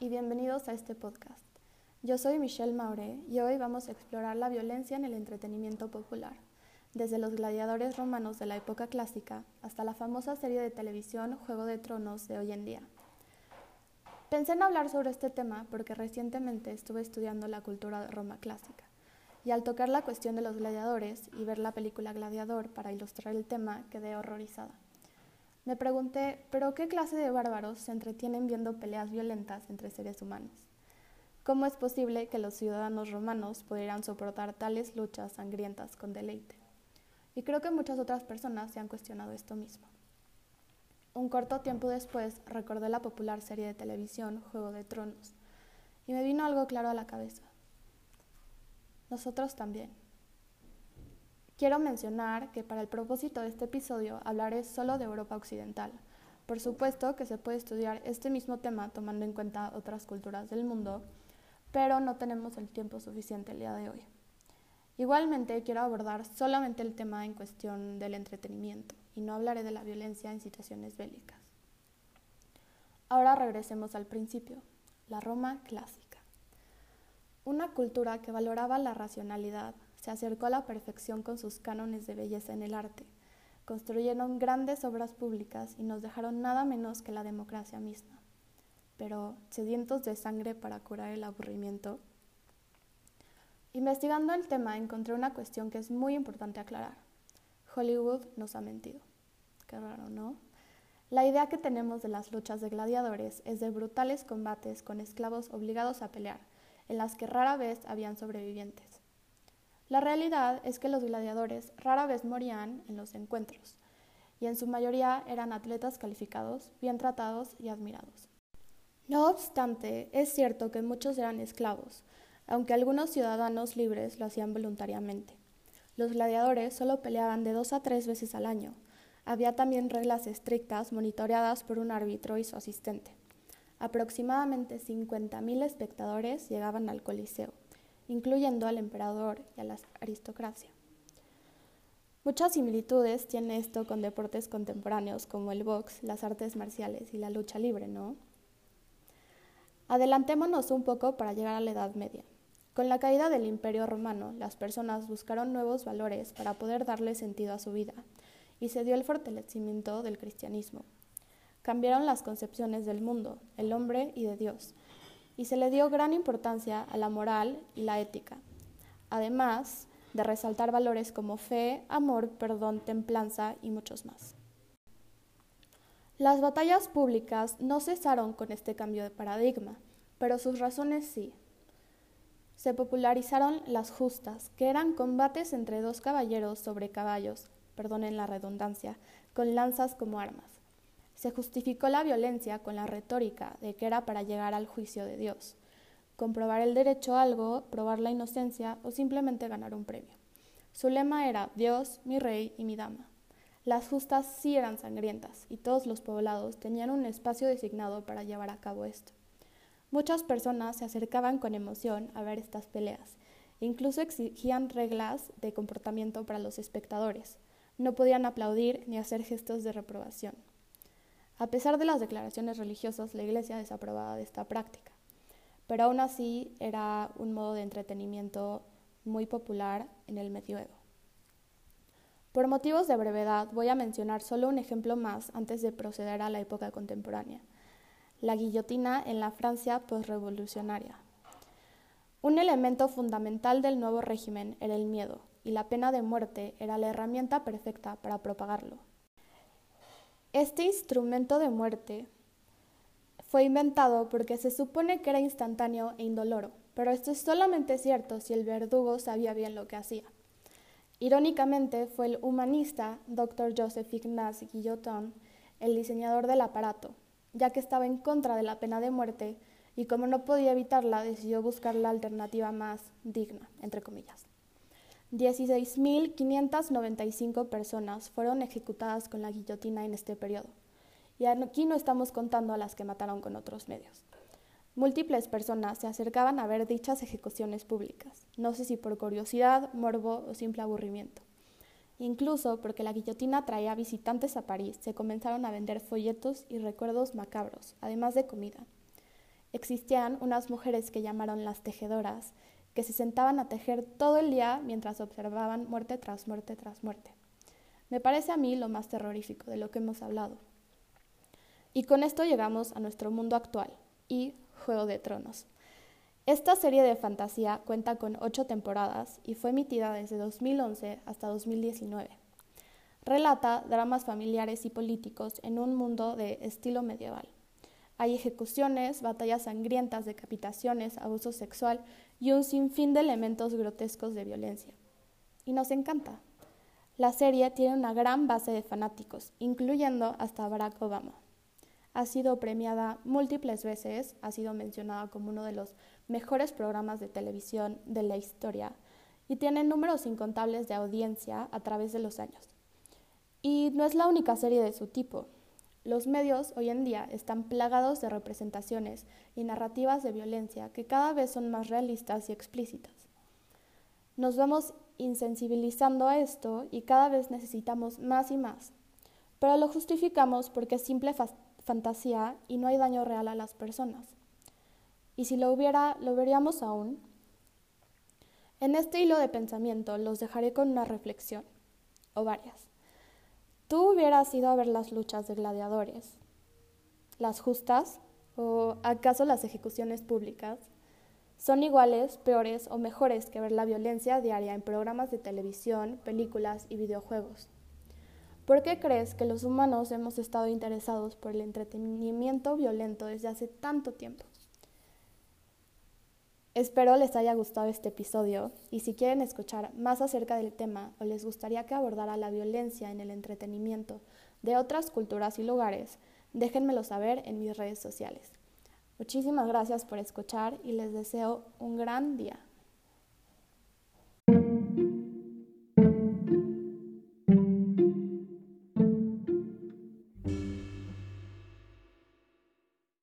Y bienvenidos a este podcast. Yo soy Michelle Maure y hoy vamos a explorar la violencia en el entretenimiento popular, desde los gladiadores romanos de la época clásica hasta la famosa serie de televisión Juego de Tronos de hoy en día. Pensé en hablar sobre este tema porque recientemente estuve estudiando la cultura de Roma clásica y al tocar la cuestión de los gladiadores y ver la película Gladiador para ilustrar el tema quedé horrorizada. Me pregunté, ¿pero qué clase de bárbaros se entretienen viendo peleas violentas entre seres humanos? ¿Cómo es posible que los ciudadanos romanos pudieran soportar tales luchas sangrientas con deleite? Y creo que muchas otras personas se han cuestionado esto mismo. Un corto tiempo después recordé la popular serie de televisión Juego de Tronos y me vino algo claro a la cabeza. Nosotros también. Quiero mencionar que para el propósito de este episodio hablaré solo de Europa Occidental. Por supuesto que se puede estudiar este mismo tema tomando en cuenta otras culturas del mundo, pero no tenemos el tiempo suficiente el día de hoy. Igualmente quiero abordar solamente el tema en cuestión del entretenimiento y no hablaré de la violencia en situaciones bélicas. Ahora regresemos al principio, la Roma clásica. Una cultura que valoraba la racionalidad, se acercó a la perfección con sus cánones de belleza en el arte. Construyeron grandes obras públicas y nos dejaron nada menos que la democracia misma. Pero, sedientos de sangre para curar el aburrimiento, investigando el tema encontré una cuestión que es muy importante aclarar. Hollywood nos ha mentido. Qué raro, ¿no? La idea que tenemos de las luchas de gladiadores es de brutales combates con esclavos obligados a pelear, en las que rara vez habían sobrevivientes. La realidad es que los gladiadores rara vez morían en los encuentros, y en su mayoría eran atletas calificados, bien tratados y admirados. No obstante, es cierto que muchos eran esclavos, aunque algunos ciudadanos libres lo hacían voluntariamente. Los gladiadores solo peleaban de dos a tres veces al año. Había también reglas estrictas monitoreadas por un árbitro y su asistente. Aproximadamente 50.000 espectadores llegaban al Coliseo incluyendo al emperador y a la aristocracia. Muchas similitudes tiene esto con deportes contemporáneos como el box, las artes marciales y la lucha libre, ¿no? Adelantémonos un poco para llegar a la Edad Media. Con la caída del Imperio Romano, las personas buscaron nuevos valores para poder darle sentido a su vida, y se dio el fortalecimiento del cristianismo. Cambiaron las concepciones del mundo, el hombre y de Dios, y se le dio gran importancia a la moral y la ética, además de resaltar valores como fe, amor, perdón, templanza y muchos más. Las batallas públicas no cesaron con este cambio de paradigma, pero sus razones sí. Se popularizaron las justas, que eran combates entre dos caballeros sobre caballos, perdonen la redundancia, con lanzas como armas. Se justificó la violencia con la retórica de que era para llegar al juicio de Dios, comprobar el derecho a algo, probar la inocencia o simplemente ganar un premio. Su lema era Dios, mi rey y mi dama. Las justas sí eran sangrientas y todos los poblados tenían un espacio designado para llevar a cabo esto. Muchas personas se acercaban con emoción a ver estas peleas incluso exigían reglas de comportamiento para los espectadores. No podían aplaudir ni hacer gestos de reprobación. A pesar de las declaraciones religiosas, la Iglesia desaprobaba de esta práctica, pero aún así era un modo de entretenimiento muy popular en el medioevo. Por motivos de brevedad voy a mencionar solo un ejemplo más antes de proceder a la época contemporánea, la guillotina en la Francia postrevolucionaria. Un elemento fundamental del nuevo régimen era el miedo, y la pena de muerte era la herramienta perfecta para propagarlo. Este instrumento de muerte fue inventado porque se supone que era instantáneo e indoloro, pero esto es solamente cierto si el verdugo sabía bien lo que hacía. Irónicamente, fue el humanista Dr. Joseph Ignace Guillotin el diseñador del aparato, ya que estaba en contra de la pena de muerte y como no podía evitarla, decidió buscar la alternativa más digna, entre comillas. 16.595 personas fueron ejecutadas con la guillotina en este periodo. Y aquí no estamos contando a las que mataron con otros medios. Múltiples personas se acercaban a ver dichas ejecuciones públicas, no sé si por curiosidad, morbo o simple aburrimiento. Incluso porque la guillotina traía visitantes a París, se comenzaron a vender folletos y recuerdos macabros, además de comida. existían unas mujeres que llamaron las tejedoras, que se sentaban a tejer todo el día mientras observaban muerte tras muerte tras muerte. Me parece a mí lo más terrorífico de lo que hemos hablado. Y con esto llegamos a nuestro mundo actual y Juego de Tronos. Esta serie de fantasía cuenta con ocho temporadas y fue emitida desde 2011 hasta 2019. Relata dramas familiares y políticos en un mundo de estilo medieval. Hay ejecuciones, batallas sangrientas, decapitaciones, abuso sexual y un sinfín de elementos grotescos de violencia. Y nos encanta. La serie tiene una gran base de fanáticos, incluyendo hasta Barack Obama. Ha sido premiada múltiples veces, ha sido mencionada como uno de los mejores programas de televisión de la historia y tiene números incontables de audiencia a través de los años. Y no es la única serie de su tipo. Los medios hoy en día están plagados de representaciones y narrativas de violencia que cada vez son más realistas y explícitas. Nos vamos insensibilizando a esto y cada vez necesitamos más y más, pero lo justificamos porque es simple fantasía y no hay daño real a las personas. Y si lo hubiera, lo veríamos aún. En este hilo de pensamiento los dejaré con una reflexión, o varias. ¿Tú hubieras ido a ver las luchas de gladiadores? ¿Las justas? ¿O acaso las ejecuciones públicas? ¿Son iguales, peores o mejores que ver la violencia diaria en programas de televisión, películas y videojuegos? ¿Por qué crees que los humanos hemos estado interesados por el entretenimiento violento desde hace tanto tiempo? Espero les haya gustado este episodio y si quieren escuchar más acerca del tema o les gustaría que abordara la violencia en el entretenimiento de otras culturas y lugares, déjenmelo saber en mis redes sociales. Muchísimas gracias por escuchar y les deseo un gran día.